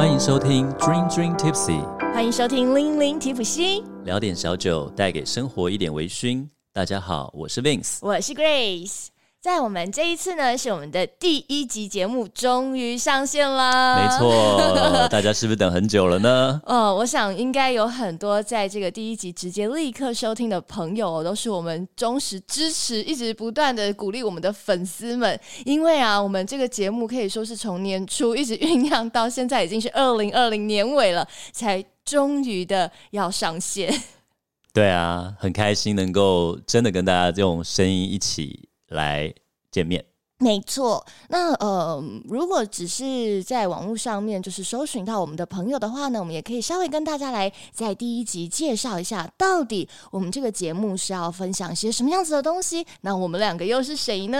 欢迎收听 Dream Dream Tipsy，欢迎收听《零零提普西》，聊点小酒，带给生活一点微醺。大家好，我是 Vince，我是 Grace。在我们这一次呢，是我们的第一集节目终于上线啦！没错，大家是不是等很久了呢？哦，我想应该有很多在这个第一集直接立刻收听的朋友，都是我们忠实支持、一直不断的鼓励我们的粉丝们。因为啊，我们这个节目可以说是从年初一直酝酿到现在，已经是 二零二零年尾了，才终于的要上线。对啊，很开心能够真的跟大家这种声音一起。来见面，没错。那呃，如果只是在网络上面就是搜寻到我们的朋友的话呢，我们也可以稍微跟大家来在第一集介绍一下，到底我们这个节目是要分享些什么样子的东西。那我们两个又是谁呢？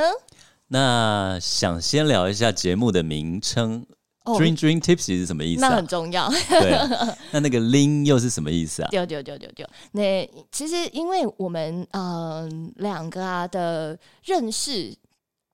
那想先聊一下节目的名称。Dream Dream Tipsy 是什么意思？那很重要。对，那那个 Lin 又是什么意思啊？丢丢丢丢丢。那其实因为我们嗯两个啊的认识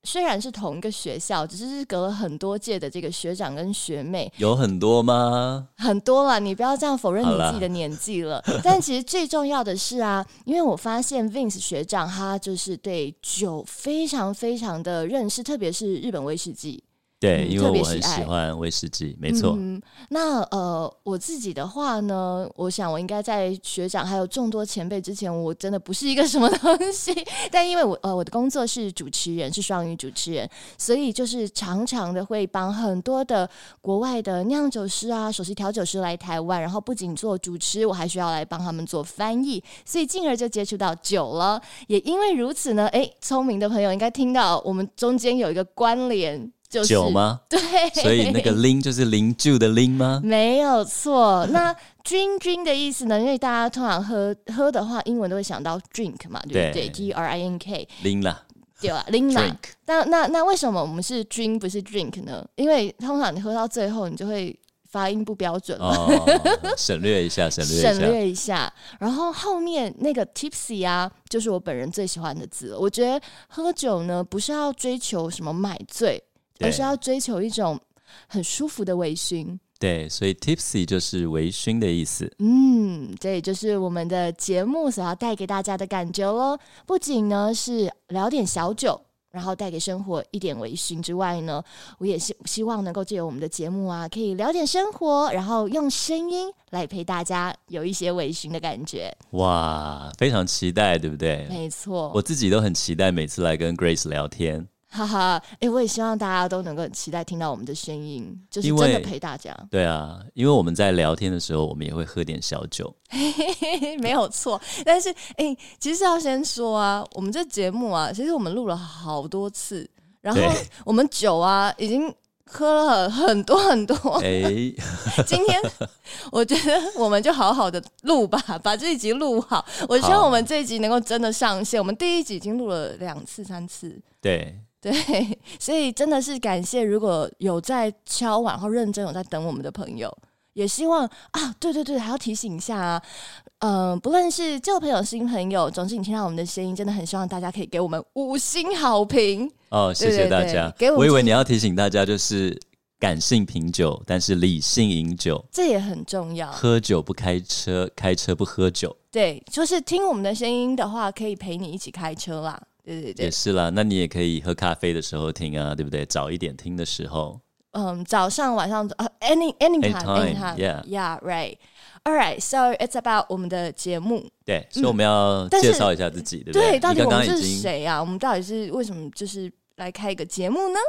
虽然是同一个学校，只是隔了很多届的这个学长跟学妹。有很多吗？很多了，你不要这样否认你自己的年纪了。但其实最重要的是啊，因为我发现 Vince 学长他就是对酒非常非常的认识，特别是日本威士忌。对，因为我很喜欢威士忌，没错。嗯那呃，我自己的话呢，我想我应该在学长还有众多前辈之前，我真的不是一个什么东西。但因为我呃，我的工作是主持人，是双语主持人，所以就是常常的会帮很多的国外的酿酒师啊、首席调酒师来台湾，然后不仅做主持，我还需要来帮他们做翻译，所以进而就接触到酒了。也因为如此呢，哎，聪明的朋友应该听到我们中间有一个关联。酒吗？对，所以那个零就是零酒的零吗？没有错。那 drink drink 的意思呢？因为大家通常喝喝的话，英文都会想到 drink 嘛，对不对？D R I N K 零啦，对吧？零啦。那那那为什么我们是 drink 不是 drink 呢？因为通常你喝到最后，你就会发音不标准哦。省略一下，省略省略一下。然后后面那个 tipsy 啊，就是我本人最喜欢的字。我觉得喝酒呢，不是要追求什么买醉。而是要追求一种很舒服的微醺，对，所以 tipsy 就是微醺的意思。嗯，这也就是我们的节目所要带给大家的感觉喽。不仅呢是聊点小酒，然后带给生活一点微醺之外呢，我也希希望能够借由我们的节目啊，可以聊点生活，然后用声音来陪大家有一些微醺的感觉。哇，非常期待，对不对？没错，我自己都很期待每次来跟 Grace 聊天。哈哈，哎，我也希望大家都能够很期待听到我们的声音，就是真的陪大家。对啊，因为我们在聊天的时候，我们也会喝点小酒，没有错。但是，哎，其实要先说啊，我们这节目啊，其实我们录了好多次，然后我们酒啊，已经喝了很多很多。哎，今天我觉得我们就好好的录吧，把这一集录好。我希望我们这一集能够真的上线。我们第一集已经录了两次、三次，对。对，所以真的是感谢，如果有在敲碗或认真有在等我们的朋友，也希望啊，对对对，还要提醒一下啊，嗯，不论是旧朋友、新朋友，总之你听到我们的声音，真的很希望大家可以给我们五星好评哦，谢谢大家。我以为你要提醒大家，就是感性品酒，但是理性饮酒，这也很重要。喝酒不开车，开车不喝酒。对，就是听我们的声音的话，可以陪你一起开车啦。对对对，也是啦。那你也可以喝咖啡的时候听啊，对不对？早一点听的时候，嗯，早上、晚上啊，any any time any time，yeah yeah right。All right, so it's about 我们的节目。对，所以我们要介绍一下自己，对不对？对，到底我们是谁啊？我们到底是为什么就是来开一个节目呢？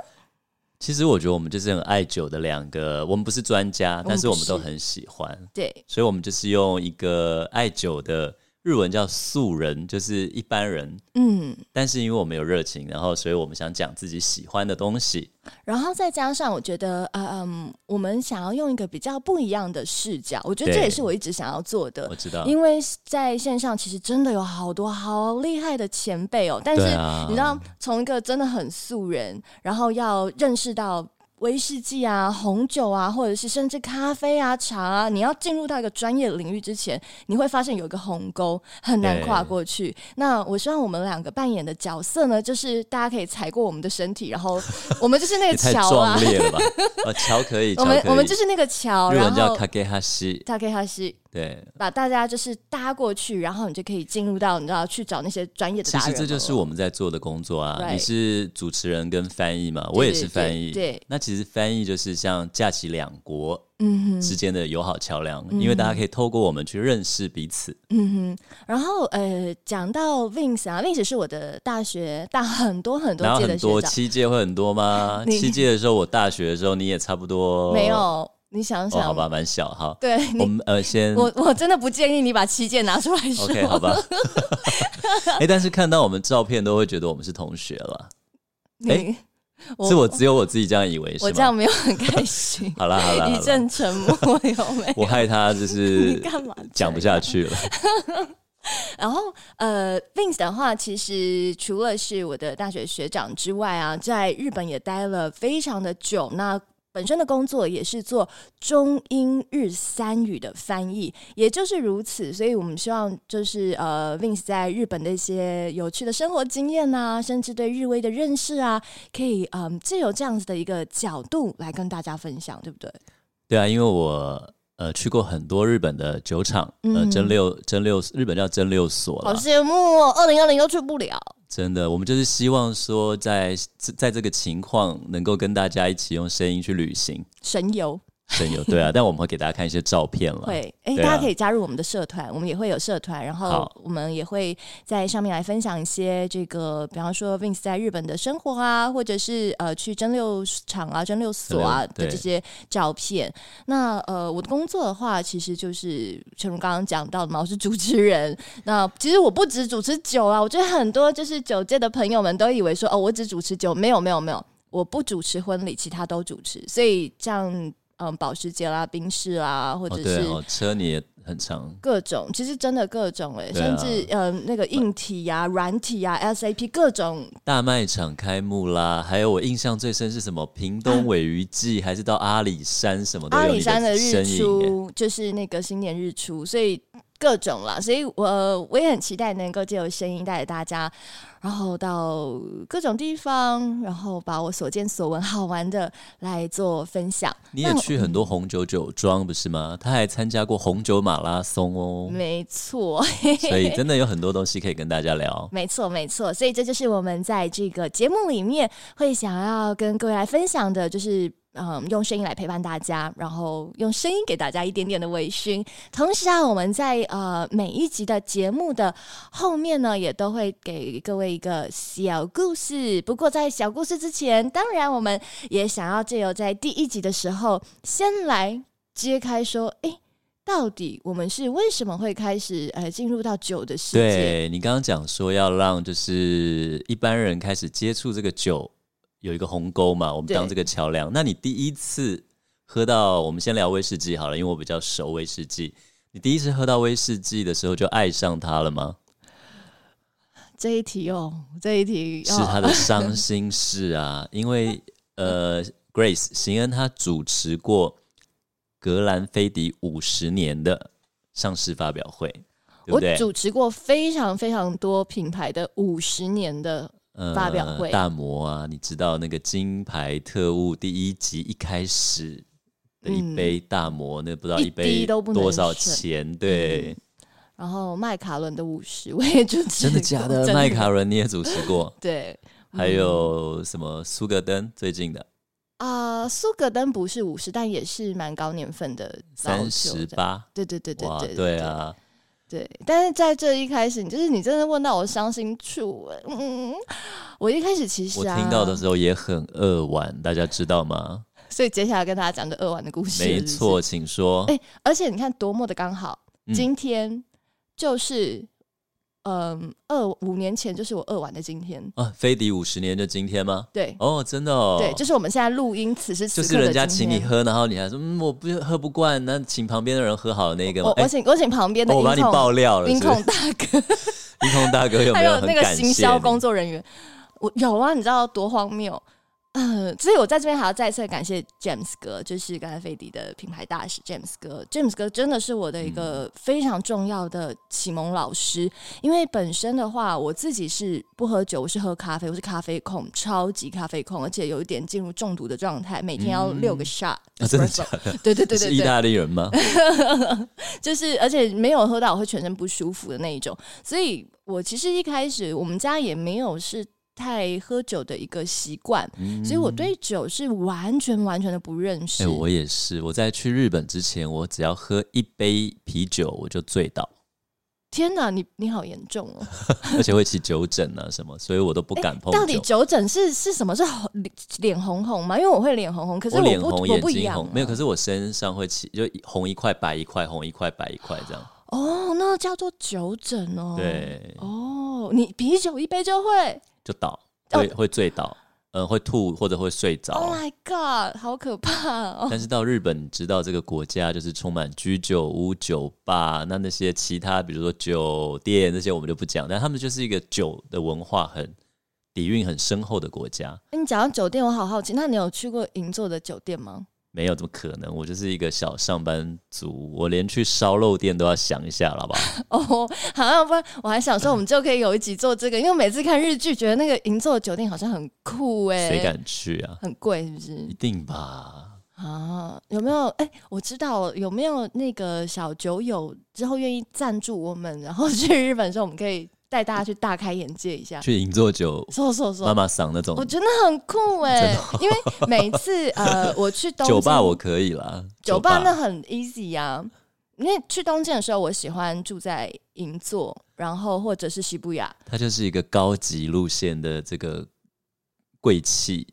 其实我觉得我们就是很爱酒的两个，我们不是专家，但是我们都很喜欢。对，所以我们就是用一个爱酒的。日文叫素人，就是一般人。嗯，但是因为我们有热情，然后所以我们想讲自己喜欢的东西。然后再加上，我觉得，呃嗯，我们想要用一个比较不一样的视角，我觉得这也是我一直想要做的。我知道，因为在线上其实真的有好多好厉害的前辈哦，但是你知道，从一个真的很素人，然后要认识到。威士忌啊、红酒啊，或者是甚至咖啡啊、茶啊，你要进入到一个专业领域之前，你会发现有一个鸿沟很难跨过去。那我希望我们两个扮演的角色呢，就是大家可以踩过我们的身体，然后 我们就是那个桥啊，壮烈了吧？桥可以，我们我们就是那个桥，然后叫卡给哈西，卡给哈西。对，把大家就是搭过去，然后你就可以进入到你知道去找那些专业的。其实这就是我们在做的工作啊。你是主持人跟翻译嘛？我也是翻译。对，那其实翻译就是像架起两国嗯之间的友好桥梁，因为大家可以透过我们去认识彼此。嗯哼。然后呃，讲到 Vince 啊，Vince 是我的大学大很多很多届的学长。七届会很多吗？七届的时候，我大学的时候你也差不多没有。你想想，好吧，蛮小哈。对，我们呃先，我我真的不建议你把七件拿出来说。OK，好吧。哎，但是看到我们照片都会觉得我们是同学了。哎，是我只有我自己这样以为，是我这样没有很开心。好了好了，一阵沉默，有没有？我害他就是干嘛讲不下去了。然后呃，Vince 的话，其实除了是我的大学学长之外啊，在日本也待了非常的久。那本身的工作也是做中英日三语的翻译，也就是如此，所以我们希望就是呃，Vince 在日本的一些有趣的生活经验啊，甚至对日威的认识啊，可以嗯，借由这样子的一个角度来跟大家分享，对不对？对啊，因为我呃去过很多日本的酒厂，呃，蒸六蒸六日本叫蒸六所，好羡慕哦，二零二零都去不了。真的，我们就是希望说，在在这个情况，能够跟大家一起用声音去旅行，神游。神游对啊，但我们会给大家看一些照片了。会，哎，大家可以加入我们的社团，我们也会有社团，然后我们也会在上面来分享一些这个，比方说 Vince 在日本的生活啊，或者是呃去蒸馏厂啊、蒸馏所啊的这些照片。那呃，我的工作的话，其实就是陈如刚刚讲到的嘛，我是主持人。那其实我不止主持酒啊，我觉得很多就是酒界的朋友们都以为说，哦，我只主持酒，没有没有没有，我不主持婚礼，其他都主持。所以这样。嗯，保时捷啦、宾士啦，或者是车你也很长，各种其实真的各种哎，甚至嗯那个硬体呀、软体呀、SAP 各种大卖场开幕啦，还有我印象最深是什么？屏东尾鱼季，还是到阿里山什么的？阿里山的日出就是那个新年日出，所以。各种啦，所以我我也很期待能够借由声音带着大家，然后到各种地方，然后把我所见所闻好玩的来做分享。你也去很多红酒酒庄不是吗？他还参加过红酒马拉松哦。没错，所以真的有很多东西可以跟大家聊。没错，没错，所以这就是我们在这个节目里面会想要跟各位来分享的，就是。嗯，用声音来陪伴大家，然后用声音给大家一点点的微醺。同时啊，我们在呃每一集的节目的后面呢，也都会给各位一个小故事。不过在小故事之前，当然我们也想要借由在第一集的时候，先来揭开说，哎，到底我们是为什么会开始呃进入到酒的世界？对你刚刚讲说要让就是一般人开始接触这个酒。有一个鸿沟嘛，我们当这个桥梁。那你第一次喝到，我们先聊威士忌好了，因为我比较熟威士忌。你第一次喝到威士忌的时候就爱上它了吗？这一题哦，这一题是他的伤心事啊，因为呃，Grace 邢恩他主持过格兰菲迪五十年的上市发表会，我主持过非常非常多品牌的五十年的。发表会大魔啊，你知道那个金牌特务第一集一开始的一杯大魔，那不知道一杯多少钱？对。然后麦卡伦的五十我也主持，真的假的？麦卡伦你也主持过？对。还有什么苏格登最近的？啊，苏格登不是五十，但也是蛮高年份的，三十八。对对对对对，对啊。对，但是在这一开始，你就是你真的问到我伤心处，嗯，我一开始其实我听到的时候也很扼腕，大家知道吗？所以接下来跟大家讲个扼腕的故事。没错，请说。哎，而且你看多么的刚好，今天就是。嗯，二五年前就是我二完的今天啊，飞迪五十年的今天吗？对，哦，真的哦，对，就是我们现在录音，此时此刻就是人家请你喝，然后你还说嗯，我不喝不惯，那请旁边的人喝好了那个，我我请我请旁边的，我把你爆料了，音控大哥，音控大哥有没有那个行销工作人员？我有啊，你知道多荒谬？呃，所以我在这边还要再次感谢 James 哥，就是刚才菲迪的品牌大使 James 哥。James 哥真的是我的一个非常重要的启蒙老师，因为本身的话，我自己是不喝酒，我是喝咖啡，我是咖啡控，超级咖啡控，而且有一点进入中毒的状态，每天要六个 shot。真的假的？对对对对，是意大利人吗？就是而且没有喝到我会全身不舒服的那一种，所以我其实一开始我们家也没有是。太喝酒的一个习惯，所以我对酒是完全完全的不认识。哎，我也是。我在去日本之前，我只要喝一杯啤酒，我就醉倒。天哪，你你好严重哦！而且会起酒疹啊什么，所以我都不敢碰。到底酒疹是是什么？是脸脸红红吗？因为我会脸红红，可是我脸红眼睛红，没有。可是我身上会起，就红一块白一块，红一块白一块这样。哦，那叫做酒疹哦。对。哦，你啤酒一杯就会。就倒，会会醉倒，嗯，会吐或者会睡着。Oh my god，好可怕！哦！但是到日本，知道这个国家就是充满居酒屋、酒吧，那那些其他，比如说酒店这些，我们就不讲。但他们就是一个酒的文化很底蕴很深厚的国家。你讲到酒店，我好好奇，那你有去过银座的酒店吗？没有，怎么可能？我就是一个小上班族，我连去烧肉店都要想一下了吧？哦，好像不然，我还想说，我们就可以有一集做这个，因为每次看日剧，觉得那个银座酒店好像很酷哎，谁敢去啊？很贵是不是？一定吧？啊，有没有？哎，我知道有没有那个小酒友之后愿意赞助我们，然后去日本的时候，我们可以。带大家去大开眼界一下，去银座酒，说说说，妈妈桑那种，我觉得很酷哎，因为每次呃 我去东酒吧我可以啦，酒吧那很 easy 呀，因为去东京的时候，我喜欢住在银座，然后或者是西布雅，它就是一个高级路线的这个贵气。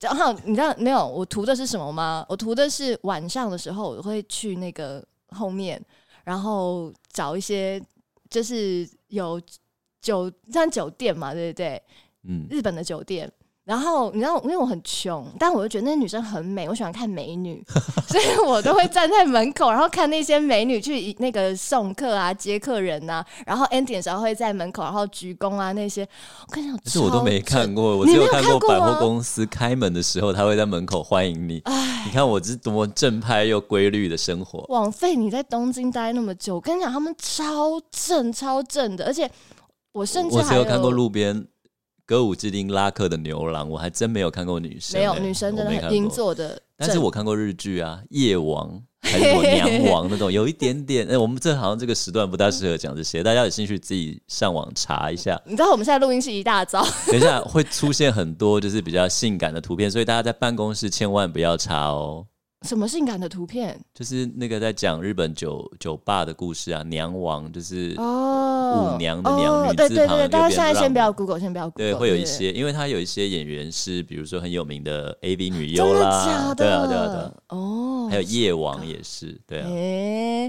然后你知道没有？我图的是什么吗？我图的是晚上的时候，我会去那个后面，然后找一些就是有。酒像酒店嘛，对不对？嗯，日本的酒店。然后你知道，因为我很穷，但我就觉得那女生很美，我喜欢看美女，所以我都会站在门口，然后看那些美女去那个送客啊、接客人呐。然后 ending 的时候会在门口，然后鞠躬啊那些。我跟你讲，这我都没看过，我只有看过百货公司开门的时候，他会在门口欢迎你。你看我这多么正派又规律的生活。枉费你在东京待那么久，我跟你讲，他们超正、超正的，而且。我甚至我只有看过路边歌舞伎町拉客的牛郎，我还真没有看过女生。没有女生真的很银座的，但是我看过日剧啊，夜王还是娘 王那种，有一点点。哎，我们这好像这个时段不大适合讲这些，大家有兴趣自己上网查一下。你知道我们现在录音是一大早，等一下会出现很多就是比较性感的图片，所以大家在办公室千万不要查哦。什么性感的图片？就是那个在讲日本酒酒吧的故事啊，娘王就是哦舞娘的娘，女字旁大家现在先不要 Google，先不要 Google。对，会有一些，因为他有一些演员是，比如说很有名的 AV 女优啦，对啊，对啊，对哦，还有夜王也是，对啊。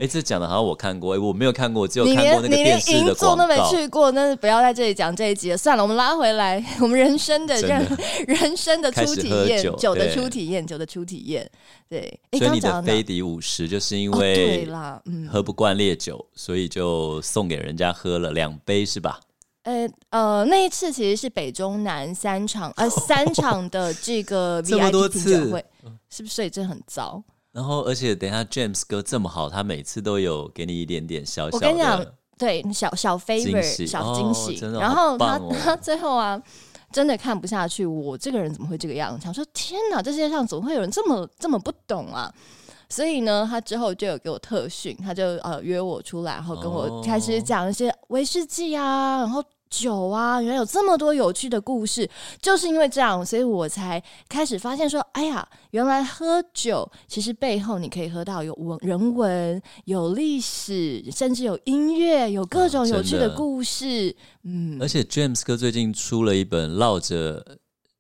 哎，这讲的好像我看过，哎，我没有看过，只有看过那个电视的广告。都没去过，那是不要在这里讲这一集了。算了，我们拉回来，我们人生的人人生的初体验，酒的初体验，酒的初体验，对。所以你的飞迪五十就是因为对啦，嗯喝不惯烈酒，所以就送给人家喝了两杯，是吧？呃呃，那一次其实是北中南三场呃 三场的这个 VIP 品酒会，是不是？所以这很糟。然后，而且等下 James 哥这么好，他每次都有给你一点点小小的，对小小 favor 小惊喜。然后他他最后啊。真的看不下去，我这个人怎么会这个样子？想说天哪，这世界上怎么会有人这么这么不懂啊？所以呢，他之后就有给我特训，他就呃约我出来，然后跟我开始讲一些威士忌啊，然后。酒啊，原来有这么多有趣的故事，就是因为这样，所以我才开始发现说，哎呀，原来喝酒其实背后你可以喝到有文人文、有历史，甚至有音乐，有各种有趣的故事。嗯，而且 James 哥最近出了一本绕着。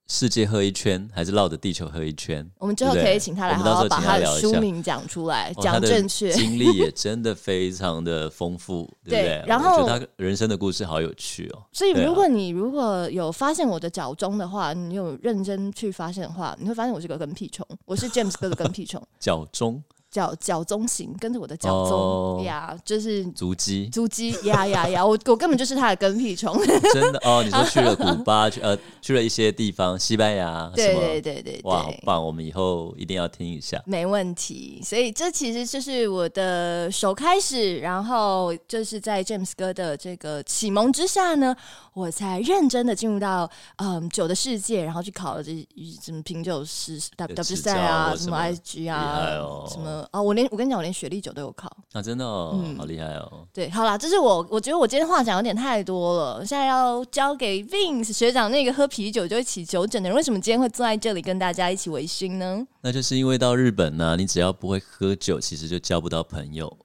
世界喝一圈，还是绕着地球喝一圈？我们之后可以请他来，好好把他的书名讲出来，讲正确。经历也真的非常的丰富，对不对？然后他人生的故事好有趣哦。所以如果你如果有发现我的脚中的话，你有认真去发现的话，你会发现我是个跟屁虫，我是 James 哥的跟屁虫。脚中。脚脚踪型，跟着我的脚哦踪呀，就是足迹，足迹呀呀呀，我我根本就是他的跟屁虫。真的哦，你说去了古巴，去呃去了一些地方，西班牙，对对对对哇，好。棒！我们以后一定要听一下。没问题，所以这其实就是我的首开始，然后就是在 James 哥的这个启蒙之下呢，我才认真的进入到嗯酒的世界，然后去考了这什么品酒师 W 执 W 赛啊，什么照或什么 IG 啊，哦什么啊，我连我跟你讲，我连雪莉酒都有考。啊，真的哦，嗯好厉害哦！对，好啦，这是我我觉得我今天话讲有点太多了，现在要交给 Vince 学长那个喝啤酒就一起酒疹的人，为什么今天会坐在这里跟大家一起微醺呢？那就是因为到日本呢、你只要不会喝酒，其实就交不到朋友。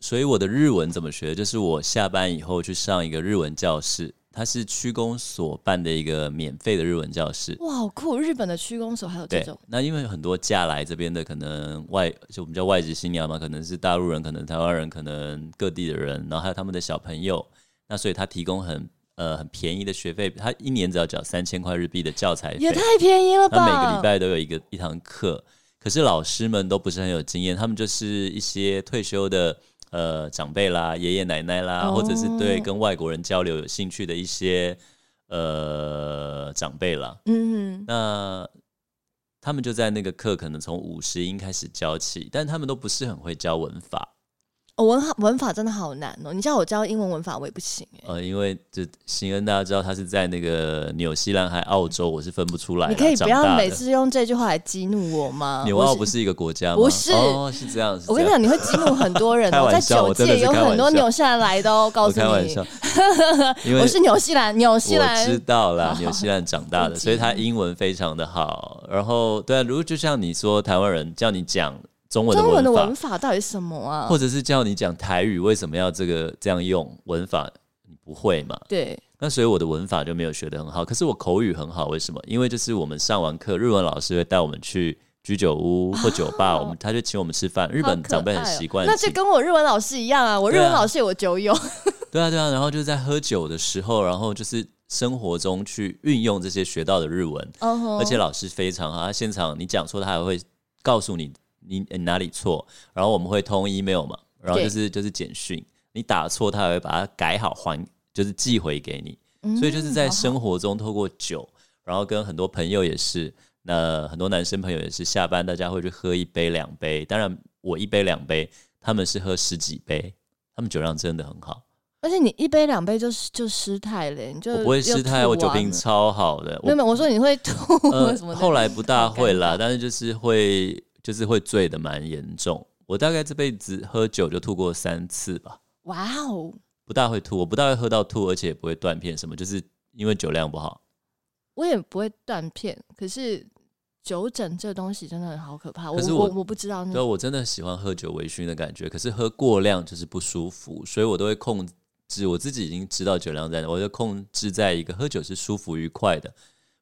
所以我的日文怎么学？就是我下班以后去上一个日文教室，它是区公所办的一个免费的日文教室。哇，好酷！日本的区公所还有这对种，那因为很多嫁来这边的，可能外就我们叫外籍新娘嘛，可能是大陆人，可能台湾人，可能各地的人，然后还有他们的小朋友，那所以他提供很呃很便宜的学费，他一年只要缴三千块日币的教材费，也太便宜了吧！他每个礼拜都有一个一堂课，可是老师们都不是很有经验，他们就是一些退休的呃长辈啦、爷爷奶奶啦，哦或者是对跟外国人交流有兴趣的一些呃长辈啦。嗯，那他们就在那个课可能从五十音开始教起，但他们都不是很会教文法。哦，文法文法真的好难哦！你叫我教英文文法，我也不行哎。呃，因为这新恩大家知道他是在那个纽西兰还澳洲，我是分不出来啦。你可以不要每次用这句话来激怒我吗？纽我澳不是一个国家吗？不是哦，是这样。子我跟你讲，你会激怒很多人开哦，在玩笑我真的是界有很多纽西兰来的哦，告我诉你开玩笑，，因为我是纽西兰，纽西我兰知道啦，纽西兰长大的，所以他英文非常的好。然后，对啊，如果就像你说，台湾人叫你讲中文的中文的文法，到底是什么啊？或者是叫你讲台语，为什么要这个这样用文法？你不会嘛？对，那所以我的文法就没有学得很好，可是我口语很好，为什么？因为就是我们上完课，日文老师会带我们去居酒屋或酒吧，我们他就请我们吃饭。日本长辈很习惯请，那就跟我日文老师一样啊，我日文老师有我酒友，对啊对啊，然后就是在喝酒的时候，然后就是生活中去运用这些学到的日文，而且老师非常好，他现场你讲错，他还会告诉你你你哪里错，然后我们会通 email 嘛，然后就是就是简讯，你打错他也会把它改好还，就是寄回给你，嗯所以就是在生活中透过酒，然后跟很多朋友也是，那很多男生朋友也是，下班大家会去喝一杯两杯，当然我一杯两杯，他们是喝十几杯，他们酒量真的很好。而且你一杯两杯就就失态了，你就我不会失态，我酒品超好的。我没有，我说你会吐呃什么。后来不大会啦，但是就是会就是会醉的蛮严重。我大概这辈子喝酒就吐过三次吧，哇哦，不大会吐，我不大会喝到吐，而且也不会断片什么，就是因为酒量不好。我也不会断片，可是酒疹这东西真的好可怕。我可是我我我不知道那对，我真的喜欢喝酒微醺的感觉，可是喝过量就是不舒服，所以我都会控制。我自己已经知道酒量在哪，我就控制在一个喝酒是舒服愉快的。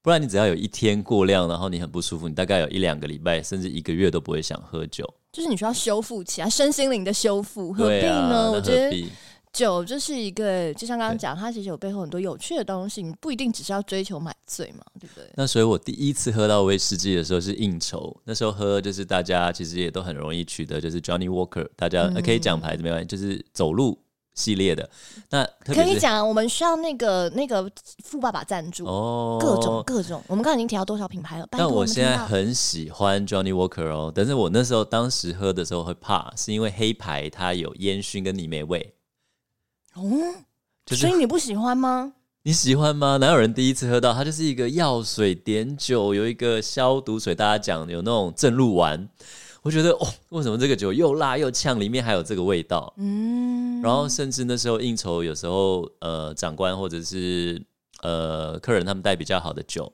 不然你只要有一天过量，然后你很不舒服，你大概有一两个礼拜甚至一个月都不会想喝酒。就是你需要修复起来，身心灵的修复，何必呢？我觉得？酒就是一个，就像刚刚对讲，它其实有背后很多有趣的东西，你不一定只是要追求买醉嘛，对不对？那所以，我第一次喝到威士忌的时候是应酬，那时候喝就是大家其实也都很容易取得，就是 Johnny Walker，大家、呃可以讲牌子没关系，就是走路系列的。那可以讲，我们需要那个那个富爸爸赞助，哦，各种各种。我们刚刚已经提到多少品牌了？但我现在很喜欢 Johnny Walker 哦，但是我那时候当时喝的时候会怕，是因为黑牌它有烟熏跟泥煤味，哦，就是所以你不喜欢吗？你喜欢吗？哪有人第一次喝到？它就是一个药水碘酒，有一个消毒水，大家讲有那种正露丸。我觉得哦，为什么这个酒又辣又呛，里面还有这个味道？嗯，然后甚至那时候应酬，有时候呃长官或者是呃客人他们带比较好的酒，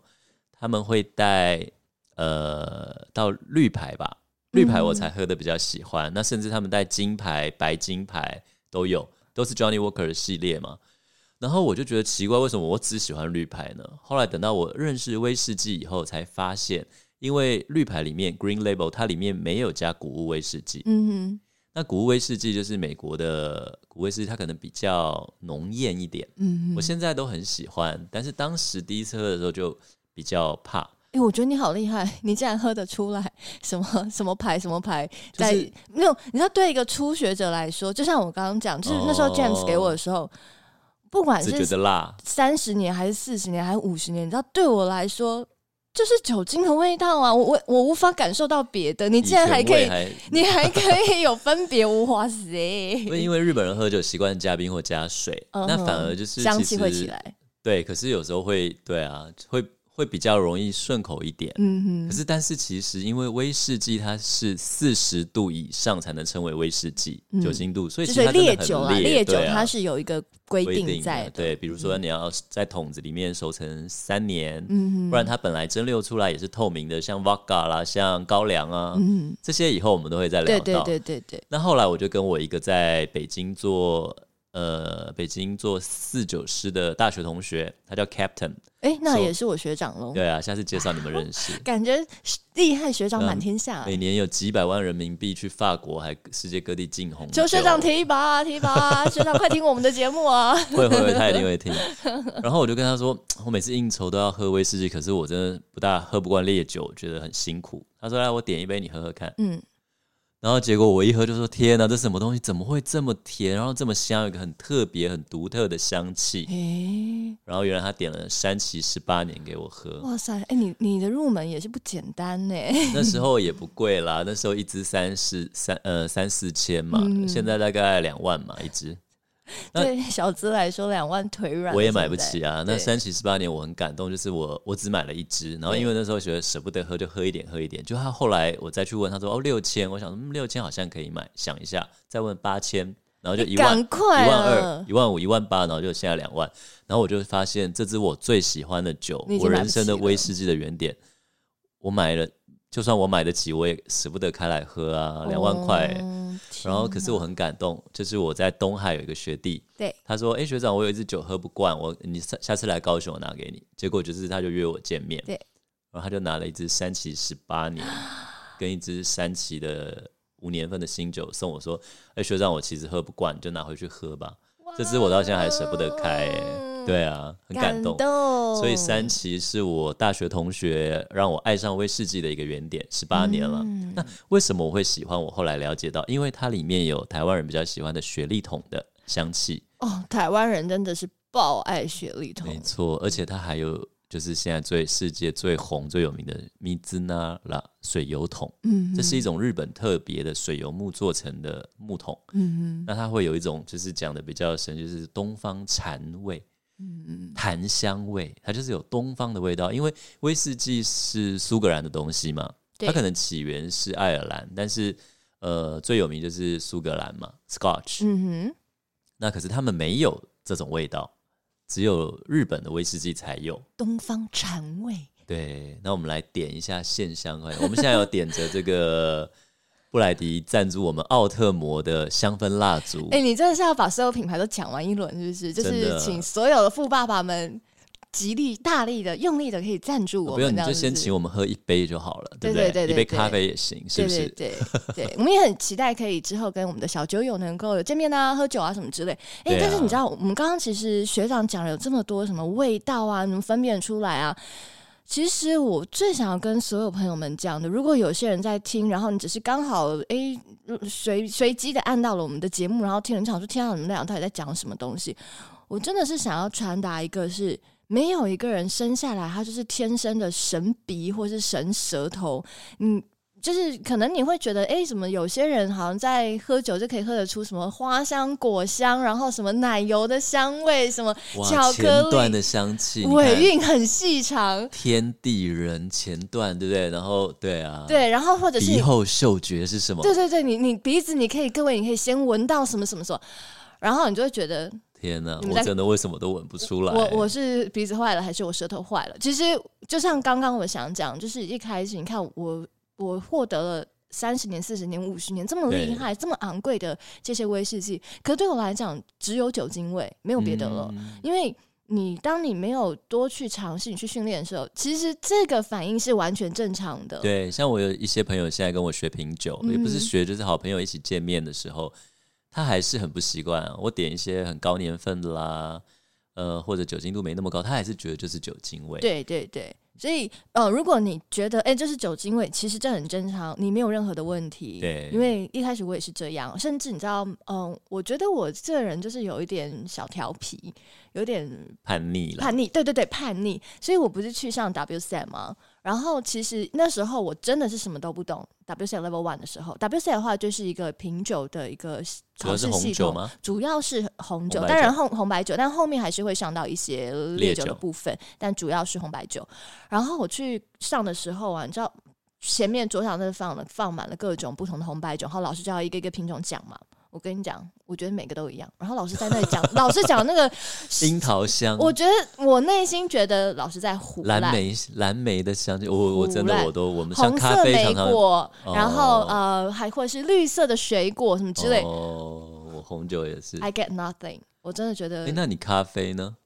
他们会带呃到绿牌吧，绿牌我才喝的比较喜欢。那甚至他们带金牌、白金牌都有，都是 Johnny Walker 的系列嘛。然后我就觉得奇怪，为什么我只喜欢绿牌呢？后来等到我认识威士忌以后，才发现，因为绿牌里面 Green Label 它里面没有加谷物威士忌，嗯哼那谷物威士忌就是美国的谷威士忌，它可能比较浓艳一点。嗯哼，我现在都很喜欢，但是当时第一次喝的时候就比较怕。因哎、我觉得你好厉害，你竟然喝得出来什么什么牌什么牌，在、就是没有？你知道，对一个初学者来说，就像我刚刚讲，就是那时候哦 James 给我的时候，不管是觉是得辣，三十年还是四十年还是五十年，你知道，对我来说就是酒精的味道啊！我我我无法感受到别的，你竟然还可以，你还可以有分别，哇塞！因为因为日本人喝酒习惯加冰或加水，嗯那反而就是香气会起来，对，可是有时候会对啊，会会比较容易顺口一点。嗯哼，可是，但是其实因为威士忌它是四十度以上才能称为威士忌、嗯。酒精度，所以它真的烈酒啊，很烈酒它是有一个规规定在对，比如说你要在桶子里面熟成三年，嗯哼，不然它本来蒸馏出来也是透明的，像 vodka 啦，像高粱啊，嗯，这些以后我们都会再聊对到。对对对对，那后来我就跟我一个在北京做呃北京做四九师的大学同学，他叫 Captain，哎，那也是我学长喽，对啊，下次介绍你们认识。感觉厉害，学长满天下。每年有几百万人民币去法国，还世界各地进红酒。求学长提拔提拔，学长快听我们的节目啊！会会会，他一定会听。然后我就跟他说，我每次应酬都要喝威士忌，可是我真的不大喝不惯烈酒，觉得很辛苦。他说来，我点一杯你喝喝看。嗯，然后结果我一喝就说，天哪，这什么东西？怎么会这么甜？然后这么香，有一个很特别、很独特的香气。诶，然后原来他点了山崎十八年给我喝，哇塞，哎，你你的入门也是不简单呢。那时 候也不贵啦，那时候一支三四三呃三四千嘛，嗯现在大概两万嘛一支。那对小资来说，两万腿软，我也买不起啊。那三七十八年我很感动，就是我我只买了一支，然后因为那时候觉得舍不得喝，就喝一点喝一点。就他后来我再去问他说哦六千，我想嗯六千好像可以买，想一下再问八千，然后就一万赶快一万二、一万五、一万八，然后就现在两万。然后我就发现这支我最喜欢的酒我人生的威士忌的原点，我买了，就算我买得起，我也舍不得开来喝啊，两万块。欸、哦然后，可是我很感动，就是我在东海有一个学弟，对。他说：“哎、学长，我有一支酒喝不惯，我你下下次来高雄，我拿给你。”结果就是他就约我见面，对，然后他就拿了一支山崎十八年，跟一支山崎的五年份的新酒送我说：“哎、学长，我其实喝不惯，你就拿回去喝吧。”这支我到现在还舍不得开、哎，对啊，很感动。所以三崎是我大学同学让我爱上威士忌的一个原点，十八年了。嗯那为什么我会喜欢？我后来了解到，因为它里面有台湾人比较喜欢的雪莉桶的香气，哦，台湾人真的是爆爱雪莉桶没，错，而且它还有就是现在最世界最红最有名的米兹纳拉水油桶，嗯这是一种日本特别的水油木做成的木桶，嗯那它会有一种就是讲的比较深，就是东方禅味。嗯檀香味，它就是有东方的味道。因为威士忌是苏格兰的东西嘛，它可能起源是爱尔兰，但是呃最有名就是苏格兰嘛，Scotch、嗯哼，那可是他们没有这种味道，只有日本的威士忌才有。东方禅味，对，那我们来点一下线香，快点！我们现在有点着这个布莱迪赞助我们奥特摩的香氛蜡烛。哎、你真的是要把所有品牌都讲完一轮，是不是？就是请所有的富爸爸们极力、大力的、用力的可以赞助我们，哦不用，你就先请我们喝一杯就好了，对不对？一杯咖啡也行，是不是？对对我们也很期待可以之后跟我们的小酒友能够有见面啊、喝酒啊什么之类。哎、但是你知道，我们刚刚其实学长讲了有这么多什么味道啊，能分辨出来啊。其实我最想要跟所有朋友们讲的，如果有些人在听，然后你只是刚好诶随随机的按到了我们的节目，然后听人讲说，听到，你们俩到底在讲什么东西？我真的是想要传达一个是。没有一个人生下来，他就是天生的神鼻或是神舌头。嗯，就是可能你会觉得，哎，怎么有些人好像在喝酒就可以喝得出什么花香、果香，然后什么奶油的香味，什么哇，巧克力的香气，尾韵很细长，天地人前段，对不对？然后对啊，，对，然后或者是鼻后嗅觉是什么？对对对，你你鼻子你可以，各位你可以先闻到什么什么什么，然后你就会觉得天哪，你们在我真的为什么都闻不出来？我我是鼻子坏了还是我舌头坏了？其实就像刚刚我想讲，就是一开始你看我我获得了。三十年、四十年、五十年这么厉害、这么昂贵的这些威士忌，可对我来讲只有酒精味，没有别的了。嗯因为你当你没有多去尝试、你去训练的时候，其实这个反应是完全正常的。对，像我有一些朋友现在跟我学品酒，也不是嗯学，就是好朋友一起见面的时候，他还是很不习惯、啊。我点一些很高年份的啦，呃，或者酒精度没那么高，他还是觉得就是酒精味。对对对所以，呃，如果你觉得，哎、这是酒精味，其实这很正常，你没有任何的问题。对因为一开始我也是这样，甚至你知道，嗯、我觉得我这个人就是有一点小调皮，有点叛逆了。叛逆，对对对，叛逆。所以我不是去上 WSET 吗？然后其实那时候我真的是什么都不懂。WSET Level One 的时候，WSET 的话就是一个品酒的一个考试系统？主要是红酒，当然红红白酒，但后面还是会上到一些烈酒的部分，但主要是红白酒。然后我去上的时候啊，你知道前面桌上都是放了放满了各种不同的红白酒，然后老师就要一个一个品种讲嘛。我跟你讲，我觉得每个都一样。然后老师在那里讲，老师讲那个，樱桃香，我觉得我内心觉得老师在胡乱。蓝莓蓝莓的香气，我我真的我都我们像红咖色莓啡常常果，哦然后呃，还会是绿色的水果什么之类。哦，我红酒也是。I get nothing，我真的觉得哎，那你咖啡呢？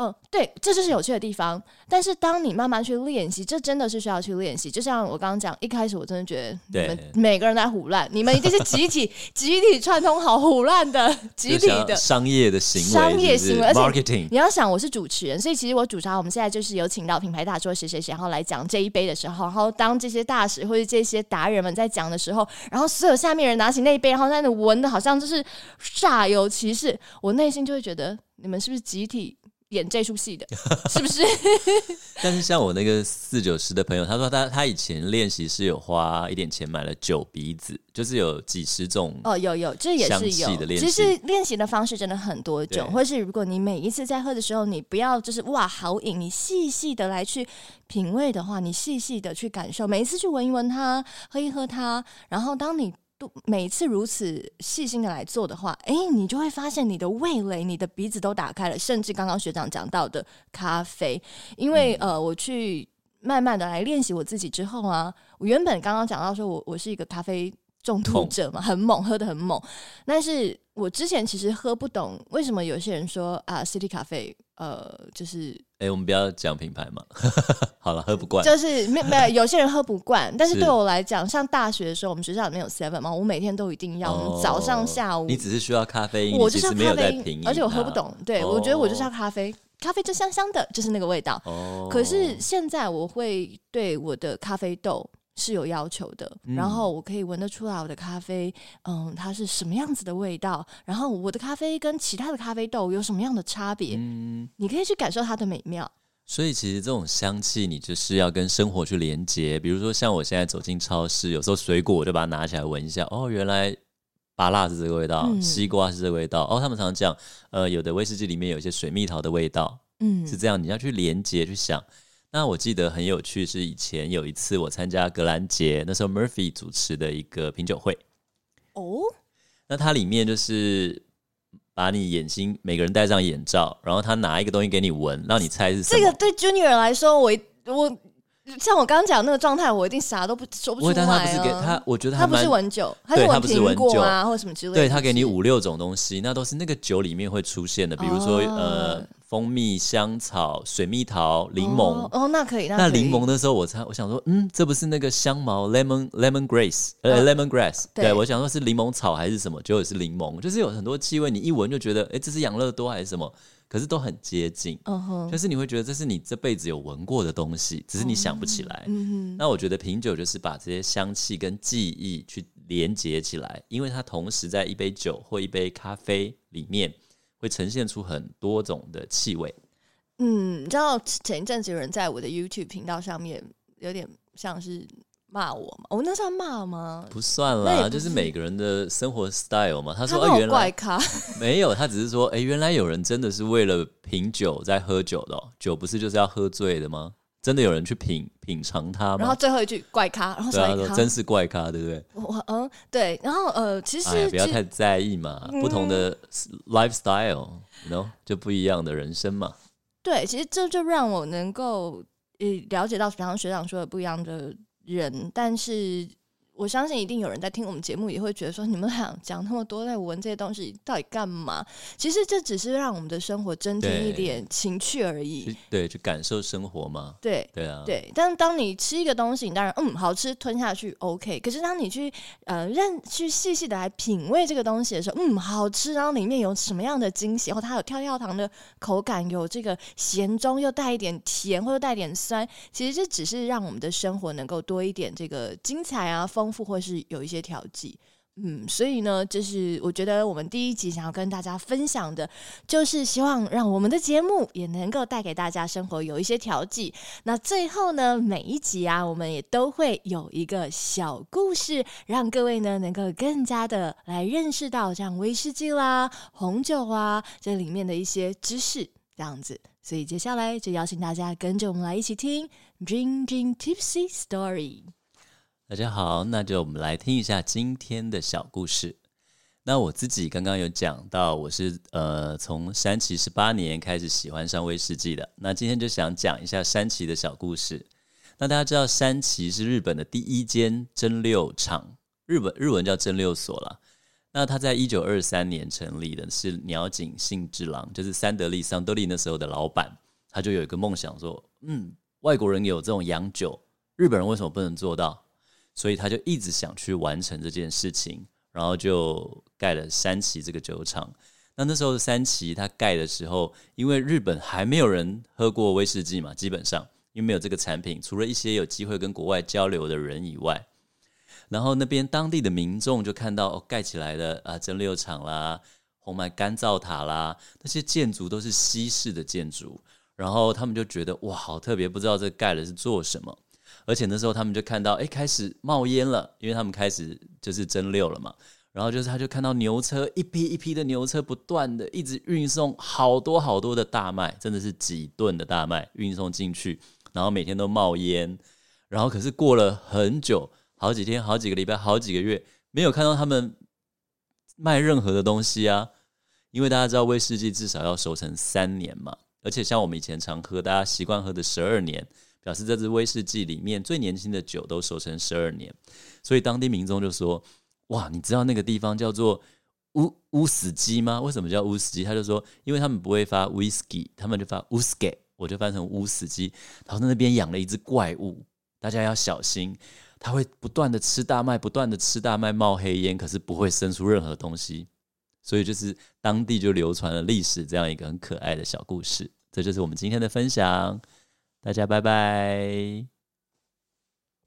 嗯，对，这就是有趣的地方。但是当你慢慢去练习，这真的是需要去练习。就像我刚刚讲，一开始我真的觉得你对们每个人在胡乱，你们一定是集体 集体串通好胡乱的集体的。商业的行为，商业行为而且 marketing 你要想，我是主持人，所以其实我主持我们现在就是有请到品牌大说谁谁谁，然后来讲这一杯的时候，然后当这些大使或者这些达人们在讲的时候，然后所有下面人拿起那一杯，然后在那闻的好像就是煞有其事，我内心就会觉得你们是不是集体演这出戏的？是不是？但是像我那个四九师的朋友，他说他他以前练习是有花一点钱买了酒鼻子，就是有几十种哦，有有，这也是有。的练其实练习的方式真的很多种，或是如果你每一次在喝的时候，你不要就是哇好饮，你细细的来去品味的话，你细细的去感受，每一次去闻一闻它，喝一喝它，然后当你。都每次如此细心的来做的话，哎，你就会发现你的味蕾、你的鼻子都打开了，甚至刚刚学长讲到的咖啡，因为、嗯。呃，我去慢慢的来练习我自己之后啊，我原本刚刚讲到说我我是一个咖啡中毒者嘛，很猛，喝的很猛。但是我之前其实喝不懂为什么有些人说啊，City 咖啡，呃，就是哎、我们不要讲品牌嘛，好了，喝不惯。就是没没有有些人喝不惯，但是是对我来讲，像大学的时候，我们学校里面有 Seven 嘛，我每天都一定要，哦早上下午，你只是需要咖啡因，我就是要咖啡因而且我喝不。懂，对、我觉得我就是要哦咖啡，咖啡就香香的，就是那个味道。哦，可是现在我会对我的咖啡豆是有要求的，嗯然后我可以闻得出来我的咖啡，嗯，它是什么样子的味道，然后我的咖啡跟其他的咖啡豆有什么样的差别，嗯，你可以去感受它的美妙。所以其实这种香气，你就是要跟生活去连接。比如说，像我现在走进超市，有时候水果我就把它拿起来闻一下，哦，原来芭辣是这个味道，嗯西瓜是这个味道。哦，他们常常讲，呃，有的威士忌里面有一些水蜜桃的味道，嗯，是这样，你要去连接去想。那我记得很有趣，是以前有一次我参加格兰杰，那时候 Murphy 主持的一个品酒会，哦，那它里面就是把你眼睛每个人戴上眼罩，然后他拿一个东西给你闻，让你猜是什么。这个对 Junior 来说，我我像我刚刚讲那个状态，我一定啥都不说不出来、啊。但他不是给他，我觉得他不是闻酒，他是闻对他不是闻苹果酒啊或者什么之类的。对他给你五六种东西，那都是那个酒里面会出现的，比如说、哦呃蜂蜜、香草、水蜜桃、柠檬。哦哦，那可以，那柠檬的时候，我猜我想说，嗯，这不是那个香茅 lemon lemon grass 呃、嗯。lemon grass，对。对我想说是柠檬草还是什么，结果是柠檬，就是有很多气味，你一闻就觉得，哎，这是养乐多还是什么，可是都很接近，嗯哼，就是你会觉得这是你这辈子有闻过的东西，只是你想不起来。嗯那我觉得品酒就是把这些香气跟记忆去连接起来，因为它同时在一杯酒或一杯咖啡里面会呈现出很多种的气味。嗯，你知道前一阵子有人在我的 YouTube 频道上面有点像是骂我嘛？我那算骂吗？不算啦，就是每个人的生活 style 嘛。他说：“他那哦，原来怪咖，没有，他只是说，哎、原来有人真的是为了品酒在喝酒的、哦，酒不是就是要喝醉的吗？真的有人去品品尝它然后？最后一句怪咖，然后？他说真是怪咖，对不对？我嗯对，然后呃，其实哎，不要太在意嘛，不同的 lifestyle，you know 就不一样的人生嘛。对，其实这就让我能够呃了解到比方学长说的不一样的人，但是我相信一定有人在听我们节目，也会觉得说，你们俩讲那么多在闻这些东西，到底干嘛？其实这只是让我们的生活增添一点情趣而已。对，去感受生活嘛。对，对啊，对。但是当你吃一个东西，你当然嗯好吃，吞下去 OK。可是当你去呃认去细细的来品味这个东西的时候，嗯好吃，然后里面有什么样的惊喜，或它有跳跳糖的口感，有这个咸中又带一点甜，或者带点酸，其实这只是让我们的生活能够多一点这个精彩啊。或是有一些调剂，嗯，所以呢，就是我觉得我们第一集想要跟大家分享的，就是希望让我们的节目也能够带给大家生活有一些调剂。那最后呢，每一集啊，我们也都会有一个小故事，让各位呢能够更加的来认识到像威士忌啦、红酒啊这里面的一些知识，这样子。所以接下来就邀请大家跟着我们来一起听《Dream Dream Tipsy Story》。大家好，那就我们来听一下今天的小故事。那我自己刚刚有讲到，我是呃从山崎十八年开始喜欢上威士忌的。那今天就想讲一下山崎的小故事。那大家知道山崎是日本的第一间蒸馏厂，日本日文叫蒸馏所了。那他在一九二三年成立的，是鸟井幸之郎，就是三得利桑德利那时候的老板，他就有一个梦想说，嗯，外国人有这种洋酒，日本人为什么不能做到？所以他就一直想去完成这件事情，然后就盖了山崎这个酒厂。那那时候山崎他盖的时候，因为日本还没有人喝过威士忌嘛，基本上因为没有这个产品，除了一些有机会跟国外交流的人以外，然后那边当地的民众就看到盖起来的啊蒸馏厂啦、红麦干燥塔啦，那些建筑都是西式的建筑，然后他们就觉得哇，好特别，不知道这盖了是做什么。而且那时候他们就看到，哎，开始冒烟了，因为他们开始就是蒸馏了嘛。然后就是他就看到牛车一批一批的牛车不断的一直运送好多好多的大麦，真的是几吨的大麦运送进去，然后每天都冒烟。然后可是过了很久，好几天、好几个礼拜、好几个月，没有看到他们卖任何的东西啊。因为大家知道威士忌至少要熟成三年嘛，而且像我们以前常喝，大家习惯喝的十二年。表示这支威士忌里面最年轻的酒都熟成十二年，所以当地民众就说：“哇，你知道那个地方叫做乌乌死鸡吗？为什么叫乌死鸡？”他就说：“因为他们不会发 whisky，他们就发乌斯 y 我就翻成乌死鸡。然后在那边养了一只怪物，大家要小心，它会不断的吃大麦，不断的吃大麦，冒黑烟，可是不会生出任何东西。所以就是当地就流传了历史这样一个很可爱的小故事。这就是我们今天的分享。”大家拜拜。